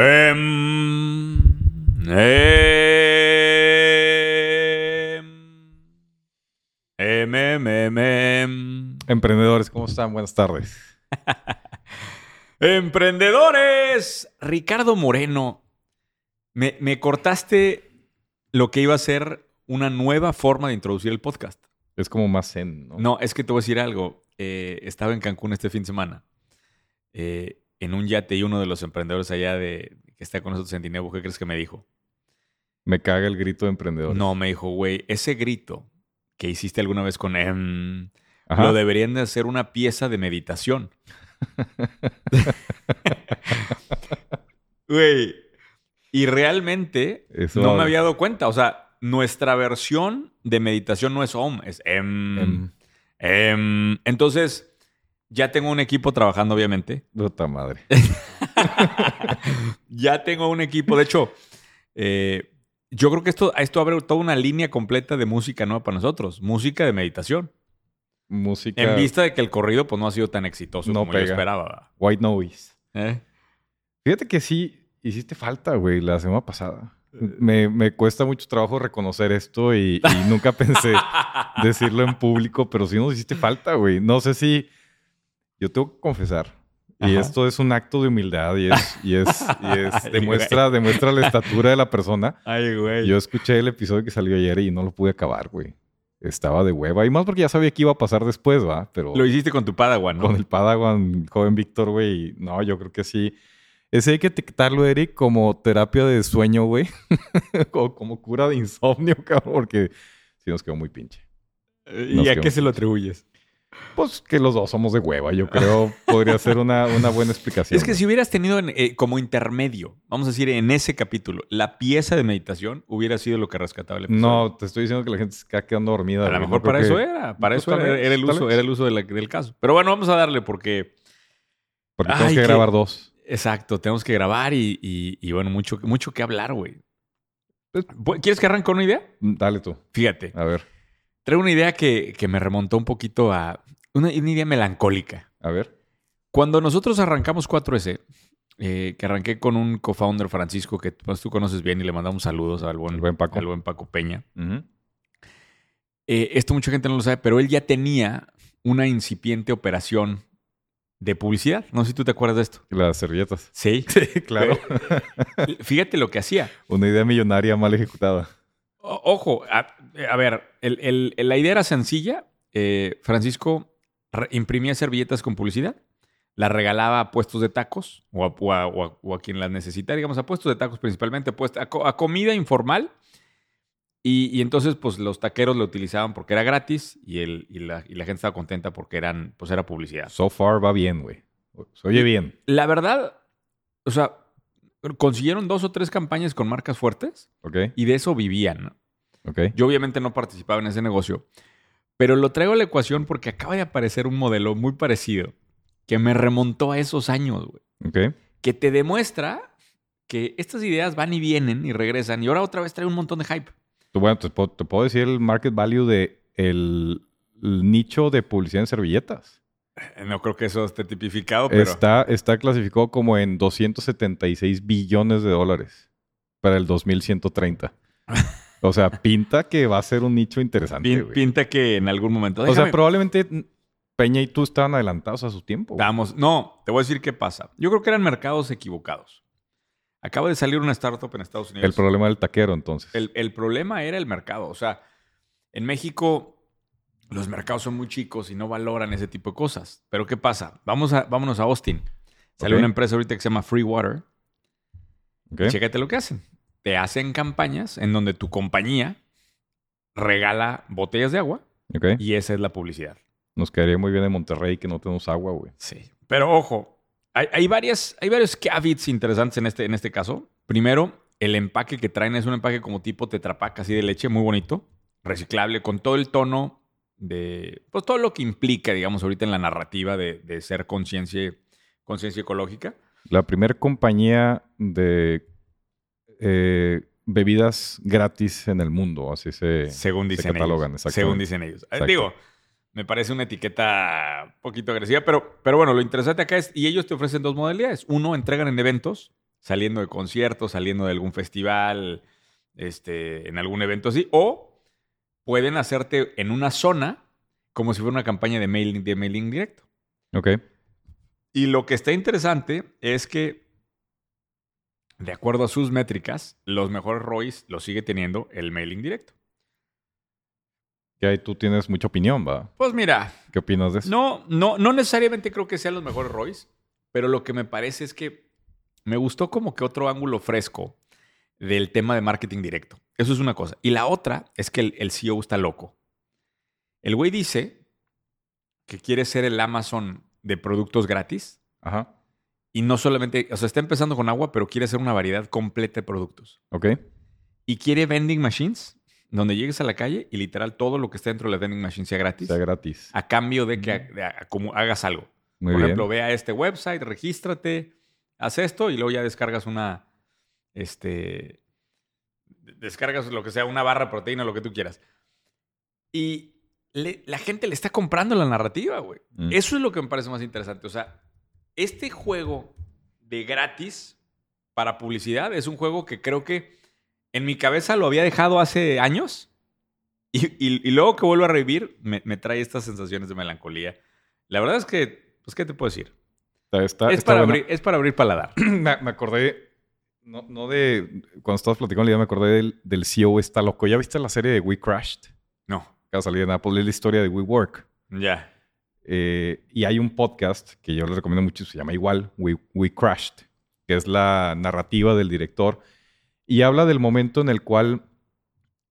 Em, em, em, em, em, em. Emprendedores, ¿cómo están? Buenas tardes. Emprendedores. Ricardo Moreno, me, me cortaste lo que iba a ser una nueva forma de introducir el podcast. Es como más zen, ¿no? No, es que te voy a decir algo. Eh, estaba en Cancún este fin de semana. eh, en un yate y uno de los emprendedores allá de que está con nosotros en Dinebo, ¿qué crees que me dijo? Me caga el grito de emprendedor. No, me dijo, güey, ese grito que hiciste alguna vez con em, lo deberían de hacer una pieza de meditación. Güey. Y realmente Eso- no me había dado cuenta. O sea, nuestra versión de meditación no es OM, es em. Em, em. Entonces, ya tengo un equipo trabajando, obviamente. puta madre. ya tengo un equipo. De hecho, eh, yo creo que esto, esto abre toda una línea completa de música nueva para nosotros. Música de meditación. Música En vista de que el corrido pues, no ha sido tan exitoso No como yo esperaba. white noise. ¿eh? Fíjate que sí hiciste falta, güey, la semana pasada. Me, me cuesta mucho trabajo reconocer esto y, y nunca pensé decirlo en público, pero sí nos hiciste falta, güey. No sé si... Yo tengo que confesar. Y Ajá. esto es un acto de humildad y es... Y es, y es Ay, demuestra, demuestra la estatura de la persona. Ay, güey. Yo escuché el episodio que salió ayer y no lo pude acabar, güey. Estaba de hueva. Y más porque ya sabía que iba a pasar después, ¿va? Pero Lo hiciste con tu Padawan, ¿no? con el Padawan, joven Víctor, güey. No, yo creo que sí. Ese hay que etiquetarlo, Eric, como terapia de sueño, güey. o como cura de insomnio, cabrón, porque sí nos quedó muy pinche. ¿Y Nos a qué se lo atribuyes? Pues que los dos somos de hueva, yo creo. podría ser una, una buena explicación. Es que si hubieras tenido en- eh, como intermedio, vamos a decir, en ese capítulo, la pieza de meditación hubiera sido lo que rescataba el episodio. No, te estoy diciendo que la gente se está quedando dormida. A lo mejor para eso era. Para eso era, vez, era el uso, era el uso de la- del caso. Pero bueno, vamos a darle porque... Porque tenemos que grabar dos. Exacto, tenemos que grabar y, y- y, bueno, mucho, mucho que hablar, güey. Pues- ¿Quieres que arranque con una idea? Dale tú. Fíjate, A ver, traigo una idea que, que me remontó un poquito a... Una, una idea melancólica. a ver. Cuando nosotros arrancamos 4S, eh, que arranqué con un co-founder Francisco, que pues, tú conoces bien y le mandamos saludos al buen, buen Paco. al buen Paco Peña. Eh, esto mucha gente no lo sabe, pero él ya tenía una incipiente operación de publicidad. No sé si tú te acuerdas de esto. Las servilletas. Sí. Sí, claro. Fíjate lo que hacía. Una idea millonaria mal ejecutada. O- ojo, a, a ver, el- el- el- la idea era sencilla. Eh, Francisco imprimía servilletas con publicidad, las regalaba a puestos de tacos o a, o a- o a- o a quien las necesitara, digamos, a puestos de tacos principalmente, pues, a, co- a comida informal. Y, y entonces, pues, los taqueros lo utilizaban porque era gratis y, el, y, la, y la gente estaba contenta porque eran, pues, era publicidad. So far va bien, güey. Se oye bien. La verdad, o sea, consiguieron dos o tres campañas con marcas fuertes y de eso vivían, ¿no? ¿Ok? Yo obviamente no participaba en ese negocio, pero lo traigo a la ecuación porque acaba de aparecer un modelo muy parecido que me remontó a esos años, güey. Que te demuestra que estas ideas van y vienen y regresan y ahora otra vez trae un montón de hype. Bueno, te puedo, te puedo decir el market value de el, el nicho de publicidad en servilletas. Eh, No creo que eso esté tipificado, pero... Está, está clasificado como en 276 billones de dólares para el 2130. O sea, pinta que va a ser un nicho interesante, pin- pinta que en algún momento... O sea, probablemente Peña y tú estaban adelantados a su tiempo. güey. Vamos, no, te voy a decir qué pasa. Yo creo que eran mercados equivocados. Acaba de salir una startup en Estados Unidos. El problema del taquero, entonces. El, el problema era el mercado. O sea, en México los mercados son muy chicos y no valoran ese tipo de cosas. Pero ¿qué pasa? Vamos a, vámonos a Austin. Sale una empresa ahorita que se llama Free Water. ¿Ok? Chécate lo que hacen. Te hacen campañas en donde tu compañía regala botellas de agua y esa es la publicidad. Nos quedaría muy bien en Monterrey que no tenemos agua, güey. Sí. Pero ojo, hay, hay varias, hay varios caveats interesantes en este, en este caso. Primero, el empaque que traen es un empaque como tipo tetrapack así de leche, muy bonito, reciclable, con todo el tono de, pues todo lo que implica, digamos, ahorita en la narrativa de, de ser conciencia ecológica. La primera compañía de eh, bebidas gratis en el mundo, así se... Según se dicen catalogan, ellos. Según dicen ellos. Eh, Exacto. Digo, me parece una etiqueta un poquito agresiva, pero, pero bueno, lo interesante acá es, y ellos te ofrecen dos modalidades. Uno, entregan en eventos saliendo de conciertos, saliendo de algún festival, este, en algún evento así, o pueden hacerte en una zona como si fuera una campaña de mailing, de mailing directo. Ok. Y lo que está interesante es que, de acuerdo a sus métricas, los mejores ROIs los sigue teniendo el mailing directo. Que ahí tú tienes mucha opinión, ¿va? Pues mira, ¿Qué opinas de eso? no, no, no necesariamente creo que sean los mejores ROIs, pero lo que me parece es que me gustó como que otro ángulo fresco del tema de marketing directo. Eso es una cosa. Y la otra es que el, el CEO está loco. El güey dice que quiere ser el Amazon de productos gratis Ajá. y no solamente, o sea, está empezando con agua, pero quiere hacer una variedad completa de productos. Ok. Y quiere vending machines, donde llegues a la calle y literal todo lo que está dentro de la vending machine sea gratis, Sea gratis. a cambio de que a- como hagas algo. Muy Por bien. ejemplo, ve a este website, regístrate, haz esto y luego ya descargas una, este, descargas lo que sea, una barra proteína, lo que tú quieras. Y le- la gente le está comprando la narrativa, güey. Mm. Eso es lo que me parece más interesante. O sea, este juego de gratis para publicidad es un juego que creo que en mi cabeza lo había dejado hace años y, y- y luego que vuelvo a revivir me, me trae estas sensaciones de melancolía. La verdad es que, pues, ¿qué te puedo decir? Está, está- es, está para abrir, es para abrir paladar. me, me acordé, no, no de, cuando estabas platicando la idea, me acordé del, del CEO está loco. ¿Ya viste la serie de We Crashed? No, Que va a salir en Apple, es la historia de WeWork. ya. Eh, y hay un podcast que yo les recomiendo mucho, se llama igual, We, We Crashed, que es la narrativa del director. Y habla del momento en el cual...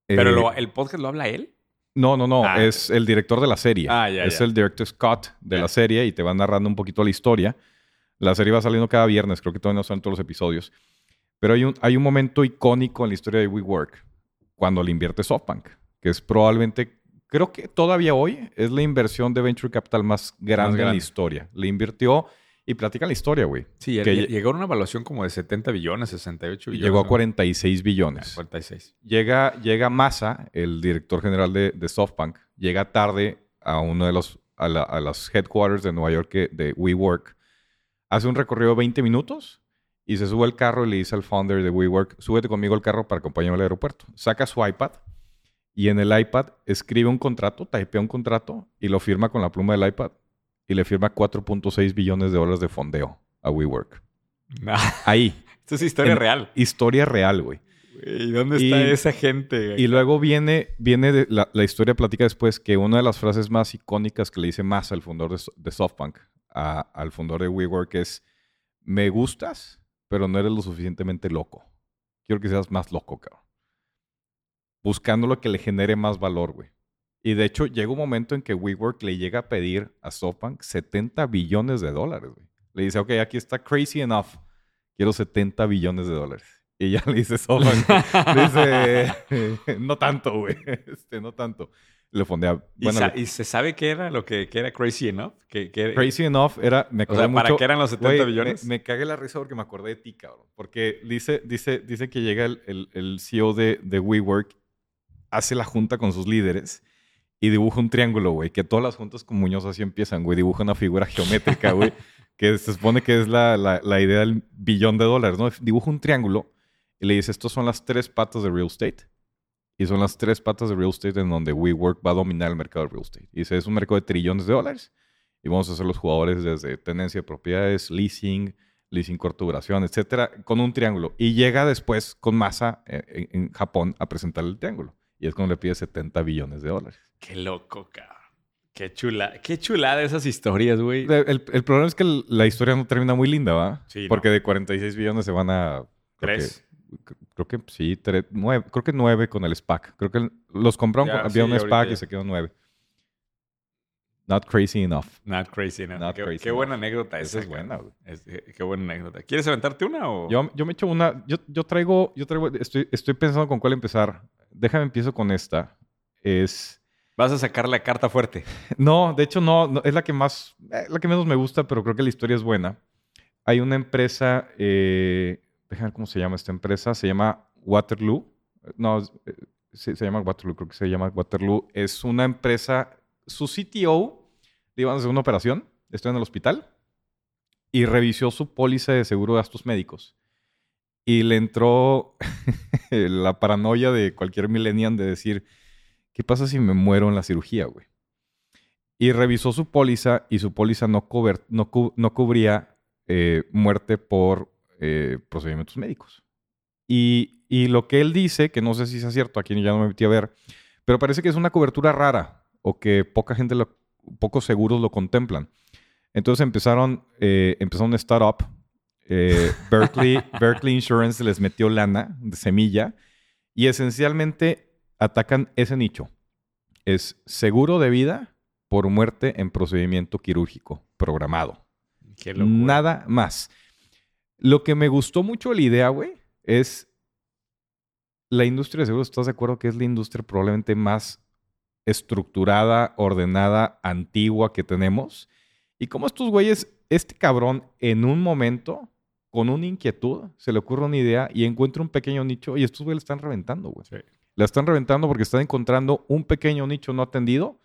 eh, Pero lo- el podcast lo habla él. No, no, no. Ah. Es el director de la serie. Ah, ya, es ya. el director Scott de Ya. la serie y te va narrando un poquito la historia. La serie va saliendo cada viernes, creo que todavía no son todos los episodios. Pero hay un, hay un momento icónico en la historia de WeWork cuando le invierte SoftBank, que es probablemente, creo que todavía hoy es la inversión de venture capital más grande, en la historia. Le invirtió y platica la historia, güey. Sí, Que llegó a una evaluación como de 70 billones, 68 billones. Llegó a ¿no? 46 Ah, billones. 46. Llega, llega Massa, el director general de, de SoftBank, llega tarde a uno de los a, la- a las headquarters de Nueva York de WeWork, hace un recorrido de 20 minutos y se sube al carro y le dice al founder de WeWork, súbete conmigo al carro para acompañarme al aeropuerto. Saca su iPad y en el iPad escribe un contrato, typea un contrato y lo firma con la pluma del iPad y le firma 4.6 billones de dólares de fondeo a WeWork. Ahí, Esto es historia En- real. historia real, güey. ¿Y dónde está Y- esa gente? güey? Y luego viene, viene de- la, la historia platica después que una de las frases más icónicas que le dice más al fundador de, de SoftBank, a- al fundador de WeWork es, me gustas, pero no eres lo suficientemente loco. Quiero que seas más loco, cabrón. Buscando lo que le genere más valor, güey. Y de hecho, llega un momento en que WeWork le llega a pedir a SoftBank 70 billones de dólares, güey. Le dice, ok, aquí está crazy enough. Quiero 70 billones de dólares. Y ya le dice SoftBank, le dice, no tanto, güey. Este, no tanto. Le fondea. ¿Y, Bueno, sa- le- y se sabe qué era lo que, que era crazy enough? Que, que- crazy enough era, me O acordé sea, ¿para mucho. qué eran los 70 Güey, billones? Me, me cagué la risa porque me acordé de ti, cabrón. Porque dice, dice, dice que llega el, el- el CEO de, de WeWork, hace la junta con sus líderes y dibuja un triángulo, güey. Que todas las juntas con Muñoz así empiezan, güey. Dibuja una figura geométrica, güey. que se supone que es la, la- la idea del billón de dólares, ¿no? Dibuja un triángulo y le dice, estos son las tres patas de real estate. Y son las tres patas de real estate en donde WeWork va a dominar el mercado de real estate. Y dice, es un mercado de trillones de dólares. Y vamos a ser los jugadores desde tenencia de propiedades, leasing, leasing corta duración, etcétera, con un triángulo. Y llega después con masa en, en Japón a presentar el triángulo. Y es cuando le pide 70 billones de dólares. Qué loco, cabrón. Qué chula, qué chulada esas historias, güey. El, el- el problema es que la historia no termina muy linda, ¿va? Sí, no. Porque de 46 billones se van a... Tres. Creo que sí, tres, nueve, creo que nueve con el SPAC. Creo que los compraron, había sí, un SPAC ya. y se quedó nueve. Not crazy enough. Not crazy enough. Not qué, crazy qué enough. buena anécdota Esa esa. es buena, cabrón. güey. Es- eh, qué buena anécdota. ¿Quieres aventarte una o...? Yo, yo me echo una. Yo, yo traigo. Yo traigo. Estoy, estoy pensando con cuál empezar. Déjame empiezo con esta. Es. Vas a sacar la carta fuerte. No, de hecho, no, no, es la que más. eh, la que menos me gusta, pero creo que la historia es buena. Hay una empresa. Eh, déjame cómo se llama esta empresa. Se llama Waterloo. No, es- eh, se, llama Waterloo, creo que se llama Waterloo. Es una empresa. Su CTO a hacer una operación. Estoy en el hospital. Y revisó su póliza de seguro de gastos médicos. y le entró la paranoia de cualquier millennial de decir, ¿qué pasa si me muero en la cirugía, güey? Y revisó su póliza y su póliza no, no, no cubría eh, muerte por eh, procedimientos médicos. Y, y, lo que él dice, que no sé si es cierto, aquí ya no me metí a ver, pero parece que es una cobertura rara o que poca gente, lo, pocos seguros lo contemplan. Entonces empezaron, eh, empezaron startup. Eh, Berkeley, Berkeley Insurance les metió lana de semilla y esencialmente atacan ese nicho. Es seguro de vida por muerte en procedimiento quirúrgico programado. Nada más. Lo que me gustó mucho la idea, güey, es la industria de seguros. ¿Estás de acuerdo que es la industria probablemente más estructurada, ordenada, antigua que tenemos? Y como estos güeyes, este cabrón en un momento, con una inquietud, se le ocurre una idea y encuentra un pequeño nicho y estos güeyes le están reventando, güey. La están reventando porque están encontrando un pequeño nicho no atendido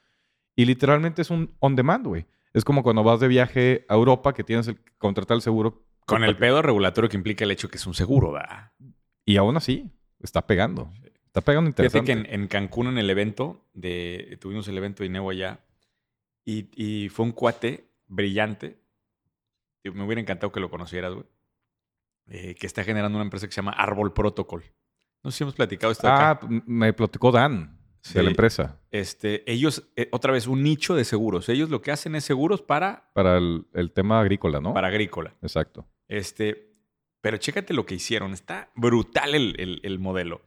y literalmente es un on demand, güey. Es como cuando vas de viaje a Europa que tienes que contratar el seguro. Con el pedo regulatorio que implica el hecho que es un seguro, ¿verdad? Y aún así, está pegando. Está pegando interesante. Fíjate que en, Cancún, en el evento, de, tuvimos el evento de Ineo allá, y, fue un cuate brillante. Me hubiera encantado que lo conocieras, güey. Eh, que está generando una empresa que se llama Árbol Protocol. No sé si hemos platicado esto. Ah, me platicó Dan de la empresa. Este, ellos, eh, otra vez, un nicho de seguros. Ellos lo que hacen es seguros para... Para el, tema agrícola, ¿no? Para agrícola. Exacto. Este, pero chécate lo que hicieron. Está brutal el, modelo.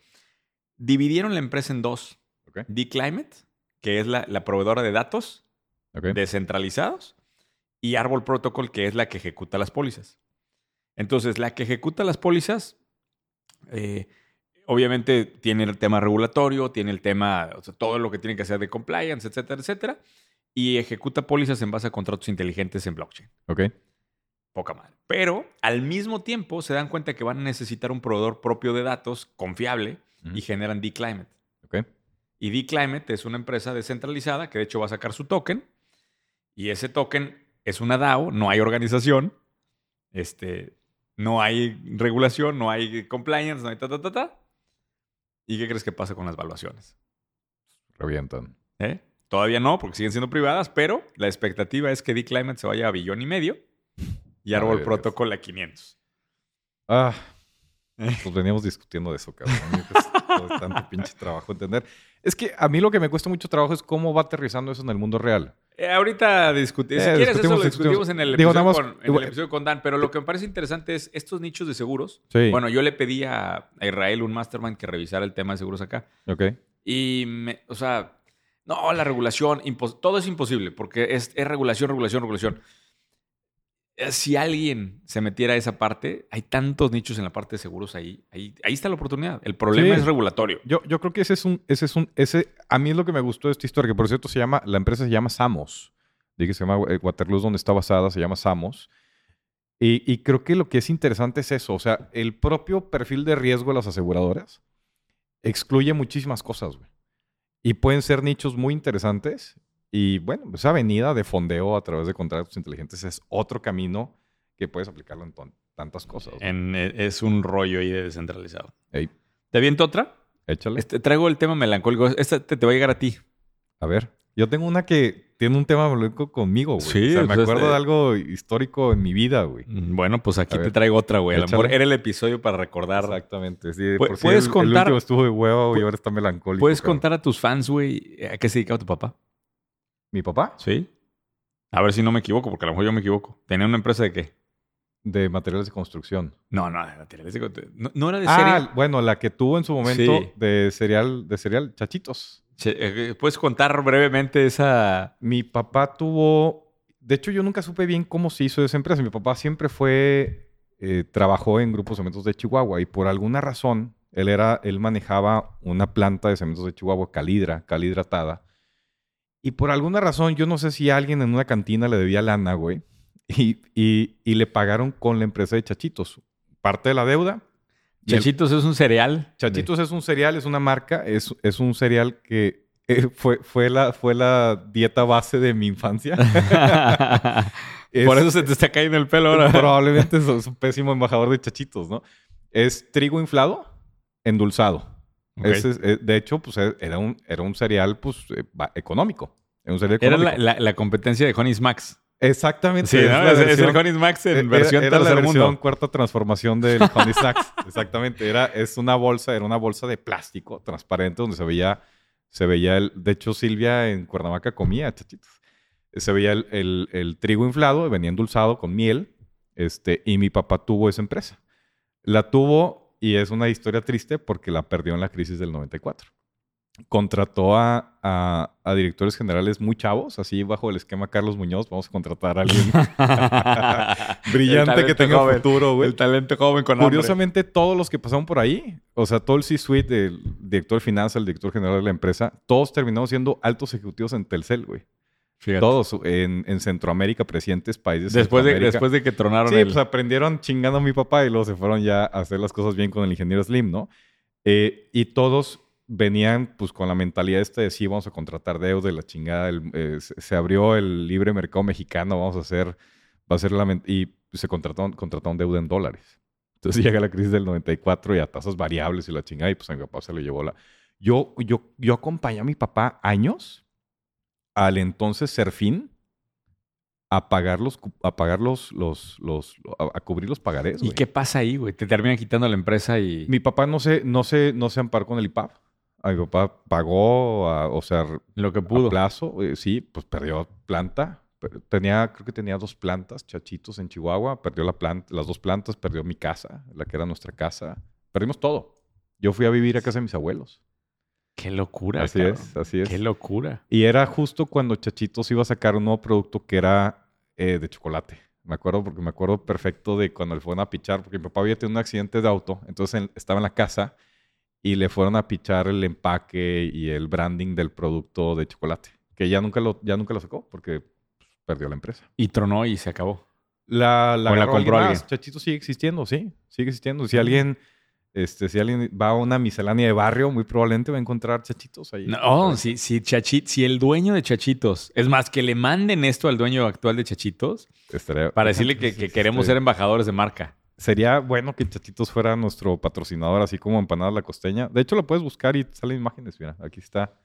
Dividieron la empresa en dos. D-Climate, que es la, proveedora de datos descentralizados, y Árbol Protocol, que es la que ejecuta las pólizas. Entonces, la que ejecuta las pólizas... Eh, obviamente tiene el tema regulatorio, tiene el tema, o sea, todo lo que tiene que hacer de compliance, etcétera, etcétera. Y ejecuta pólizas en base a contratos inteligentes en blockchain. Ok. Poca madre. Pero al mismo tiempo se dan cuenta que van a necesitar un proveedor propio de datos confiable y generan D-Climate. Y D-Climate es una empresa descentralizada que de hecho va a sacar su token. Y ese token es una DAO, no hay organización. Este, no hay regulación, no hay compliance, no hay ta, ta, ta, ta. ¿Y qué crees que pasa con las valuaciones? Revientan. ¿Eh? Todavía no, porque siguen siendo privadas, pero la expectativa es que D-Climate se vaya a billón y medio y Árbol Protocol a 500. Ah, ¿Eh? pues veníamos discutiendo de eso, cabrón. Es tanto pinche trabajo entender. Es que a mí lo que me cuesta mucho trabajo es cómo va aterrizando eso en el mundo real. Eh, ahorita discutimos. Si eh, quieres, eso lo discutimos en, el episodio, con, Dan. Pero lo que me parece interesante es estos nichos de seguros. Bueno, yo le pedí a, Israel, un mastermind, que revisara el tema de seguros acá. Ok. Y, o sea, no, la regulación, todo es imposible porque es, es regulación, regulación, regulación. Eh, si alguien se metiera a esa parte, hay tantos nichos en la parte de seguros ahí. Ahí, ahí está la oportunidad. El problema es regulatorio. Yo, yo creo que ese es un, ese es un, ese, a mí es lo que me gustó de esta historia, que por cierto se llama, la empresa se llama Samos. Dije se llama eh, Waterloo, donde está basada, se llama Samos. Y, y, creo que lo que es interesante es eso. O sea, el propio perfil de riesgo de las aseguradoras excluye muchísimas cosas, güey. Y pueden ser nichos muy interesantes y bueno, esa avenida de fondeo a través de contratos inteligentes es otro camino que puedes aplicarlo en tantas cosas. Eh, es un rollo ahí de descentralizado. ¿Te aviento otra? Échale. Este, traigo el tema melancólico. Esta te, va a llegar a ti. A ver. Yo tengo una que tiene un tema melancólico conmigo, güey. Sí, o sea, me pues, acuerdo este de algo histórico en mi vida, güey. Mm, bueno, pues aquí te traigo otra, güey. A lo mejor era el episodio para recordar. Exactamente. Sí, ¿Puedes contar? El estuvo de huevo y ahora está melancólico. ¿Puedes contar a tus fans, güey, a qué se dedicaba tu papá? ¿Mi papá? Sí. A ver si no me equivoco, porque a lo mejor yo me equivoco. ¿Tenía una empresa de qué? De materiales de construcción. No, no, de materiales de construcción. No, era de ah, bueno, la que tuvo en su momento de cereal, de cereal Chachitos. Eh, ¿Puedes contar brevemente esa...? Mi papá tuvo... De hecho, yo nunca supe bien cómo se hizo esa empresa. Mi papá siempre fue... Eh, trabajó en grupos de cementos de Chihuahua y por alguna razón él era... Él manejaba una planta de cementos de Chihuahua, calidra, calidratada y por alguna razón, yo no sé si alguien en una cantina le debía lana, güey. Y, y, le pagaron con la empresa de Chachitos. Parte de la deuda. Chachitos es un cereal. Chachitos es un cereal, es una marca, es, es un cereal que eh, fue, fue, la, fue la dieta base de mi infancia. Por eso se te está cayendo el pelo ahora. Probablemente es un pésimo embajador de Chachitos, ¿no? Es trigo inflado, endulzado. Ese eh, de hecho, pues eh, era un, era un cereal pues, eh, económico. Era un cereal Era económico. la, la- la competencia de Honey's Max. Exactamente. Sí, es la el Honey's Max en era- versión era la tercer versión mundo. cuarta transformación del Honey Snacks. Exactamente. Era, es una bolsa, era una bolsa de plástico transparente donde se veía, se veía el. De hecho, Silvia en Cuernavaca comía chachitos. Se veía el, el- el trigo inflado, venía endulzado con miel. Este, y mi papá tuvo esa empresa. La tuvo y es una historia triste porque la perdió en la crisis del 94. Contrató a, a- a directores generales muy chavos, así bajo el esquema Carlos Muñoz. Vamos a contratar a alguien El brillante que tenga joven. futuro, güey. El talento joven con hambre. Curiosamente, todos los que pasaron por ahí, o sea, todo el C-suite del director de finanzas, el director general de la empresa, todos terminaron siendo altos ejecutivos en Telcel, güey. Fíjate. Todos en, en Centroamérica, presidentes, países. Después de, después de que tronaron Sí, el... pues aprendieron chingando a mi papá y luego se fueron ya a hacer las cosas bien con el ingeniero Slim, ¿no? Eh, y todos venían pues con la mentalidad esta de sí, vamos a contratar deuda y la chingada. el- eh, se, abrió el libre mercado mexicano, vamos a hacer, va a ser la... Y se contrataron, contrataron deuda en dólares. Entonces llega la crisis del 94 y a tasas variables y la chingada y pues a mi papá se lo llevó la... Yo, yo, yo acompañé a mi papá años al entonces Serfín a pagar los, cu- a pagar los, los, los, a, cubrir los pagarés. ¿Y qué pasa ahí, güey? Te terminan quitando la empresa y... Mi papá no se, no se, no se amparó con el IPAP. A mi papá pagó, a- o sea, Lo que a pudo. plazo, eh, sí, pues perdió planta. Tenía, creo que tenía dos plantas, chachitos en Chihuahua. Perdió la planta, las dos plantas, perdió mi casa, la que era nuestra casa. Perdimos todo. Yo fui a vivir a casa de mis abuelos. Qué locura, así cabrón. es, así es. Qué locura. Y era justo cuando Chachitos iba a sacar un nuevo producto que era eh, de chocolate. Me acuerdo porque me acuerdo perfecto de cuando le fueron a pichar, porque mi papá había tenido un accidente de auto, entonces estaba en la casa y le fueron a pichar el empaque y el branding del producto de chocolate, que ya nunca lo, ya nunca lo sacó porque pues, perdió la empresa. Y tronó y se acabó. La, la, O la compró alguien. Chachitos sigue existiendo, sí, sigue existiendo. Si alguien, este, si alguien va a una miscelánea de barrio, muy probablemente va a encontrar chachitos ahí. No, oh, si, si, Chachit, si el dueño de Chachitos, es más, que le manden esto al dueño actual de Chachitos Estaría- para decirle que, que queremos Este, ser embajadores de marca. Sería bueno que Chachitos fuera nuestro patrocinador, así como Empanadas La Costeña. De hecho, lo puedes buscar y salen imágenes. Mira, aquí está.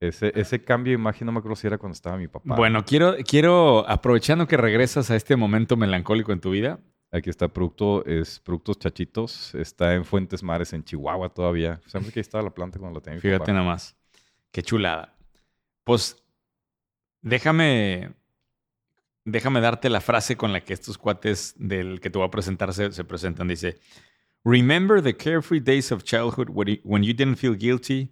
Ese, ese cambio de imagen, no me acuerdo si era cuando estaba mi papá. Bueno, quiero, quiero, aprovechando que regresas a este momento melancólico en tu vida, Aquí está producto, es Productos Chachitos. Está en Fuentes Mares, en Chihuahua todavía. Sabes que ahí estaba la planta cuando la tenía fíjate papá. nada más. Qué chulada. Pues déjame, déjame darte la frase con la que estos cuates del que te voy a presentar se, se presentan. Dice, Remember the carefree days of childhood when you- when you didn't feel guilty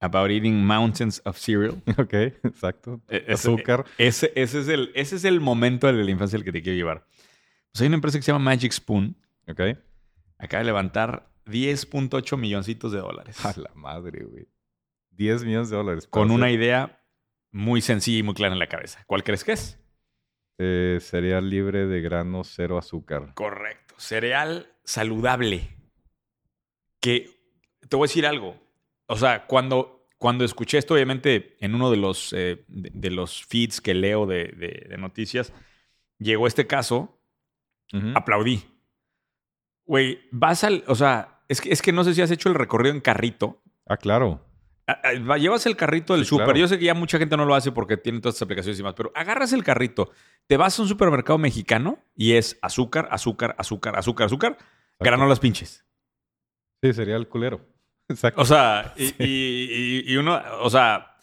about eating mountains of cereal. Ok, exacto. Ese- Azúcar. Ese, ese, es el, ese es el momento de la infancia al que te quiero llevar. Pues hay una empresa que se llama Magic Spoon. Ok. Acaba de levantar 10.8 milloncitos de dólares. A la madre, güey. 10 millones de dólares. Con una idea muy sencilla y muy clara en la cabeza. ¿Cuál crees que es? eh, cereal libre de grano, cero azúcar. Correcto. Cereal saludable. Que te voy a decir algo. O sea, cuando, cuando escuché esto, obviamente, en uno de los, eh, de, de los feeds que leo de, de- de noticias, llegó este caso, Ujú. aplaudí. Güey, vas al. O sea, es que, es que no sé si has hecho el recorrido en carrito. Ah, claro. Va- Llevas el carrito del Sí, súper. claro. Yo sé que ya mucha gente no lo hace porque tiene todas estas aplicaciones y más, pero agarras el carrito, te vas a un supermercado mexicano y es azúcar, azúcar, azúcar, azúcar, azúcar, granolas pinches. Sí, cereal culero. Exacto. O sea, y, y- y- y uno, o sea,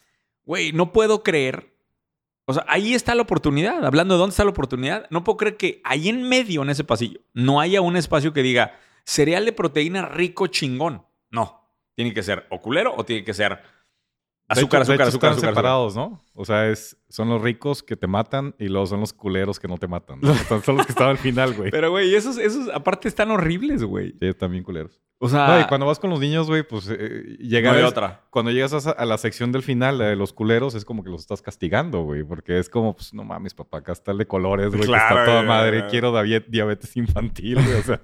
güey, no puedo creer. O sea, ahí está la oportunidad. Hablando de dónde está la oportunidad, no puedo creer que ahí en medio, en ese pasillo, no haya un espacio que diga cereal de proteína rico chingón. No. Tiene que ser o culero o tiene que ser azúcar, hecho- azúcar, azúcar, están azúcar, separados, ¿no? O sea, es, son los ricos que te matan y luego son los culeros que no te matan. ¿no? son, los que están al final, güey. Pero, güey, esos, esos aparte están horribles, güey. Sí, también culeros. O sea, No, y cuando vas con los niños, güey, pues eh, no hay otra. Cuando llegas a, la sección del final, la de los culeros, es como que los estás castigando, güey. Porque es como, pues, no mames, papá, acá está el de colores, güey. que está toda güey, madre. güey. Quiero davi- diabetes infantil, güey. O sea,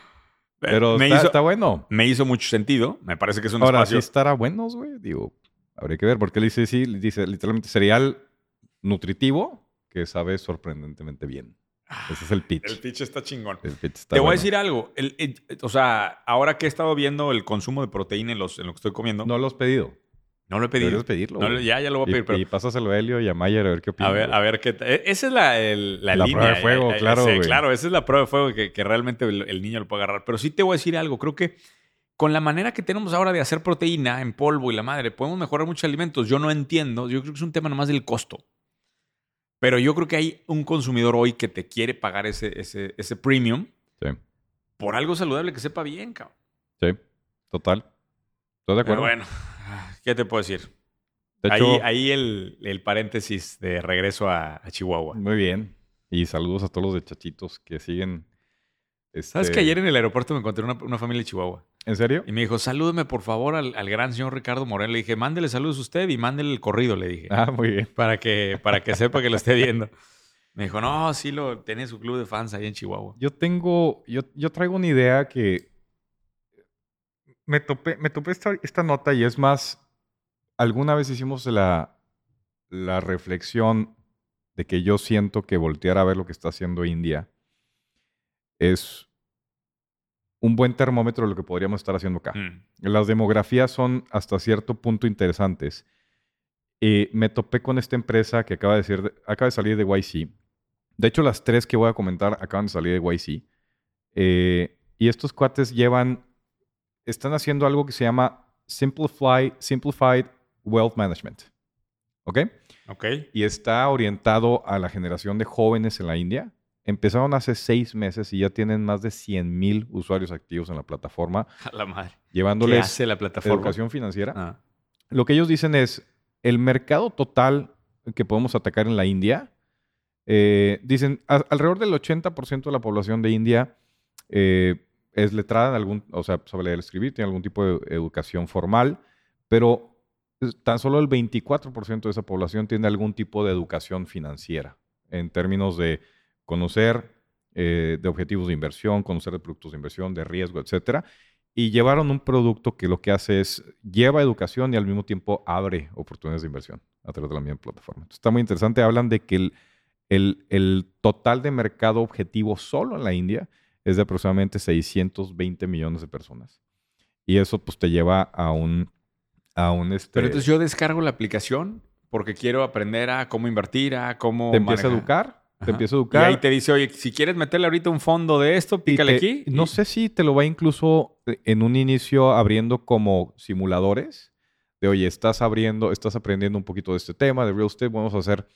pero me, está, hizo, está bueno. me hizo mucho sentido. Me parece que es un Ahora, espacio. sí estará buenos, güey. Digo, habría que ver. Porque él dice, sí, dice literalmente cereal nutritivo que sabe sorprendentemente bien. Ese es el pitch. El pitch está chingón. El pitch está Te voy a decir algo. El- el- o sea, ahora que he estado viendo el consumo de proteína en, los, en lo que estoy comiendo, no, No lo has pedido. lo he pedido. Deberías pedirlo. No ya, ya lo voy a Y- pedir. pero- Y, pásaselo a Helio y a Mayer a ver qué opinan. a ver, a ver qué. E- Esa es la, el- la, La línea. prueba de fuego, Eh, eh, claro, sí, claro, esa es la prueba de fuego que, que realmente el, el niño lo puede agarrar. Pero sí te voy a decir algo. Creo que con la manera que tenemos ahora de hacer proteína en polvo y la madre, podemos mejorar muchos alimentos. Yo no entiendo. Yo creo que es un tema nomás del costo. Pero yo creo que hay un consumidor hoy que te quiere pagar ese, ese, ese premium Sí, por algo saludable que sepa bien, cabrón. sí. Total. ¿Estás de Pero acuerdo? bueno, ¿qué te puedo decir? de ahí hecho, ahí el, el paréntesis de regreso a, a Chihuahua. muy bien. Y saludos a todos los de chachitos que siguen. ¿Sabes este, que ayer en el aeropuerto me encontré una, una familia de Chihuahua? ¿En serio? Y me dijo, salúdeme por favor al, al gran señor Ricardo Moreno. Le dije, mándele saludos a usted y mándele el corrido, le dije. Ah, muy bien. Para, que, para que sepa que lo esté viendo. Me dijo, no, sí, lo, tiene su club de fans ahí en Chihuahua. Yo tengo, yo, yo traigo una idea que me topé, me topé esta, esta nota y es más, alguna vez hicimos la, la reflexión de que yo siento que voltear a ver lo que está haciendo India es un buen termómetro de lo que podríamos estar haciendo acá. Mm. Las demografías son hasta cierto punto interesantes. Eh, me topé con esta empresa que acaba de, decir, acaba de salir de YC. De hecho, las tres que voy a comentar acaban de salir de YC. Eh, y estos cuates llevan, están haciendo algo que se llama Simplify, Simplified Wealth Management. ¿Ok? Ok. Y está orientado a la generación de jóvenes en la India. Empezaron hace seis meses y ya tienen más de 100 mil usuarios activos en la plataforma, A la madre. ¿Qué llevándoles hace la plataforma? educación financiera. Ah. Lo que ellos dicen es, el mercado total que podemos atacar en la India, eh, dicen, a- alrededor del 80% de la población de India eh, es letrada en algún, o sea, sabe leer y escribir, tiene algún tipo de educación formal, pero tan solo el 24% de esa población tiene algún tipo de educación financiera, en términos de conocer eh, de objetivos de inversión, conocer de productos de inversión, de riesgo, etcétera y llevaron un producto que lo que hace es lleva educación y al mismo tiempo abre oportunidades de inversión a través de la misma plataforma. Entonces, está muy interesante. Hablan de que el, el- el total de mercado objetivo solo en la India es de aproximadamente 620 millones de personas. Y eso pues te lleva a un... A un este, Pero entonces yo descargo la aplicación porque quiero aprender a cómo invertir, a cómo te empieza a educar. Te empieza a Y educar. ahí te dice, oye, si quieres meterle ahorita un fondo de esto, Y pícale te- aquí. No y- sé si te lo va incluso eh, en un inicio abriendo como simuladores. De oye, estás abriendo, estás aprendiendo un poquito de este tema de real estate. Vamos a hacer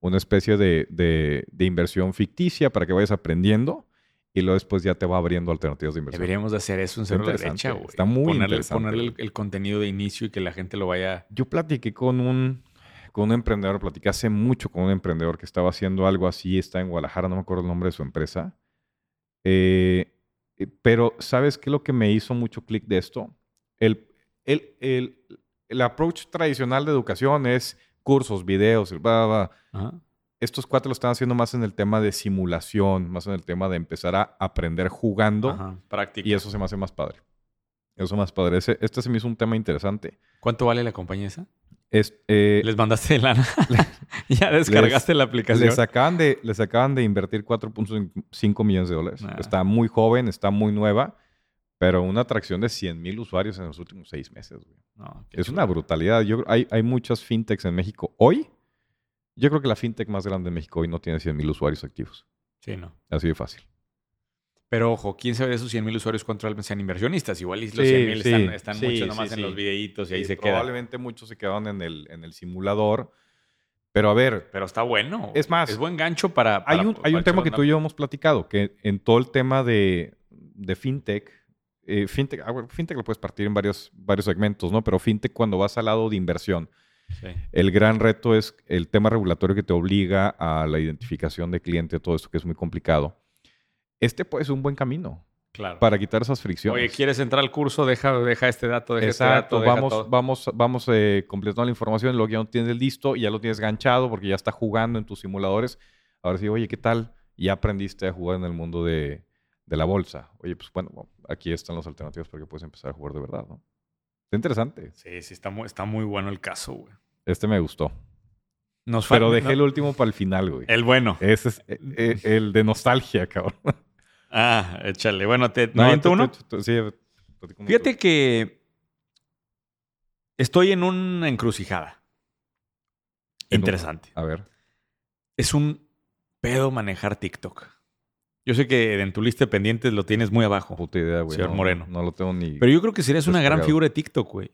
una especie de, de- de inversión ficticia para que vayas aprendiendo. Y luego después ya te va abriendo alternativas de inversión. Deberíamos de hacer eso en Cerro Derecha, güey. está muy ponerle, interesante, Ponerle el, el contenido de inicio y que la gente lo vaya... Yo platiqué con un, con un emprendedor, platiqué hace mucho con un emprendedor que estaba haciendo algo así, está en Guadalajara, no me acuerdo el nombre de su empresa. Eh, eh, pero, ¿sabes qué es lo que me hizo mucho clic de esto? El, el, el, el approach tradicional de educación es cursos, videos, el bla, bla, bla. Ajá. Estos cuatro lo están haciendo más en el tema de simulación, más en el tema de empezar a aprender jugando. Ajá, práctica. Y eso se me hace más padre. Eso más padre. Ese- este se me hizo un tema interesante. ¿Cuánto vale la compañía esa? Es, eh, ¿Les mandaste lana? ¿Ya descargaste la aplicación? Les acaban de, les acaban de invertir 4.5 millones de dólares. Ah. Está muy joven, está muy nueva, pero una atracción de 100 mil usuarios en los últimos seis meses. güey. No, qué Es chulo. una brutalidad. Yo, hay, hay muchas fintechs en México hoy. Yo creo que la fintech más grande en México hoy no tiene 100 mil usuarios activos. Sí, no. Así de fácil. Pero ojo, ¿quién sabe de esos 100 mil usuarios cuántos sean inversionistas? Igual los Sí, 100 mil sí, están, están sí, mucho nomás en los videitos y ahí se queda. Probablemente muchos se quedaron en el, en el simulador. Pero a ver, Pero está bueno. Es más, Es buen gancho para... Hay un, para hay un tema que tú y yo hemos platicado, que en todo el tema de, de fintech, eh, fintech, ah, fintech lo puedes partir en varios, varios segmentos, ¿no? Pero fintech cuando vas al lado de inversión, Sí. el gran reto es el tema regulatorio que te obliga a la identificación de cliente, todo esto que es muy complicado. Este puede ser un buen camino Claro. para quitar esas fricciones. Oye, ¿quieres entrar al curso? Deja, deja este dato, deja Exacto, este dato. vamos, vamos, vamos eh, completando la información, luego ya lo tienes listo y ya lo tienes ganchado porque ya está jugando en tus simuladores. Ahora sí, oye, ¿qué tal? Ya aprendiste a jugar en el mundo de, de la bolsa. Oye, pues bueno, aquí están las alternativas para que puedas empezar a jugar de verdad, ¿no? Está interesante. Sí, sí, está muy, está muy bueno el caso, güey. Este me gustó. Nos falta. Pero dejé el último para el final, güey. El bueno. Ese es eh, eh, el de nostalgia, cabrón. Ah, échale. Bueno, ¿te ¿me aviento uno? sí, Fíjate que estoy en una encrucijada. Interesante. A ver. Es un pedo manejar TikTok. Yo sé que en tu lista de pendientes lo tienes muy abajo. Puta idea, güey. Señor no, Moreno. No lo tengo ni. Pero yo creo que serías una gran figura de TikTok, güey.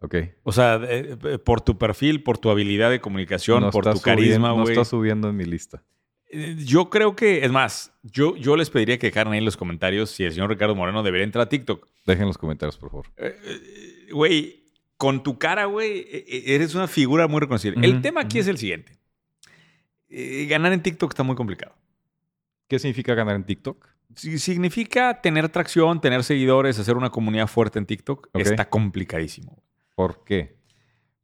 ok. O sea, eh, eh, por tu perfil, por tu habilidad de comunicación, No por tu carisma, subiendo- No güey. está subiendo en mi lista. Eh, Yo creo que, es más, yo, yo les pediría que dejaran ahí en los comentarios si el señor Ricardo Moreno debería entrar a TikTok. Dejen en los comentarios, por favor. Eh, eh, Güey, con tu cara, güey, eh, eh, eres una figura muy reconocible. el tema aquí es el siguiente. Eh, ganar en TikTok está muy complicado. ¿Qué significa ganar en TikTok? Si- Significa tener tracción, tener seguidores, hacer una comunidad fuerte en TikTok. Ok. Está complicadísimo. ¿Por qué?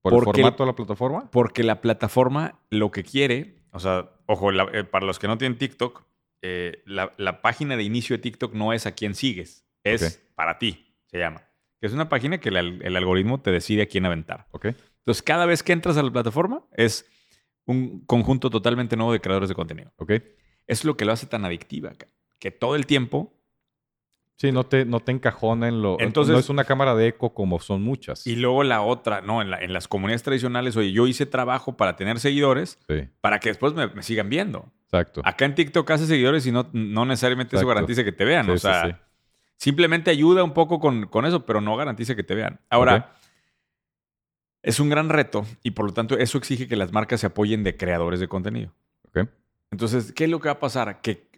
¿Por el formato de la plataforma? Porque la plataforma lo que quiere, o sea, ojo, la- eh, para los que no tienen TikTok, eh, la, la página de inicio de TikTok no es a quien sigues, es para ti, se llama. Que es una página que el, al- el algoritmo te decide a quién aventar. Ok. Entonces, cada vez que entras a la plataforma, es un conjunto totalmente nuevo de creadores de contenido. Ok. Es lo que lo hace tan adictiva, que todo el tiempo Sí, no te, no te encajona en lo. Entonces- no es una cámara de eco como son muchas. Y luego la otra, no, en, la- en las comunidades tradicionales, oye, yo hice trabajo para tener seguidores Sí, para que después me, me sigan viendo. exacto. Acá en TikTok hace seguidores y no, no necesariamente eso Exacto. garantiza que te vean. Sí, o sea, sí. simplemente ayuda un poco con, con eso, pero no garantiza que te vean. Ahora, es un gran reto y por lo tanto eso exige que las marcas se apoyen de creadores de contenido. Ok. Entonces, ¿qué es lo que va a pasar? Que,